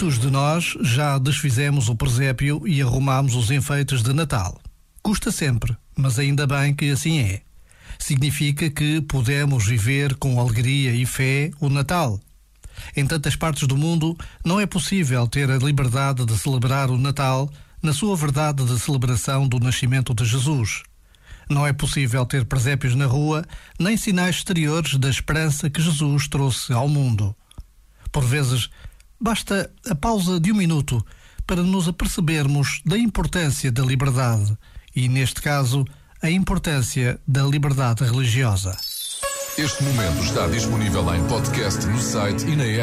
Muitos de nós já desfizemos o presépio e arrumamos os enfeites de Natal. Custa sempre, mas ainda bem que assim é. Significa que podemos viver com alegria e fé o Natal. Em tantas partes do mundo, não é possível ter a liberdade de celebrar o Natal na sua verdade de celebração do nascimento de Jesus. Não é possível ter presépios na rua, nem sinais exteriores da esperança que Jesus trouxe ao mundo. Por vezes, Basta a pausa de um minuto para nos apercebermos da importância da liberdade e, neste caso, a importância da liberdade religiosa. Este momento está disponível em podcast no site e na app.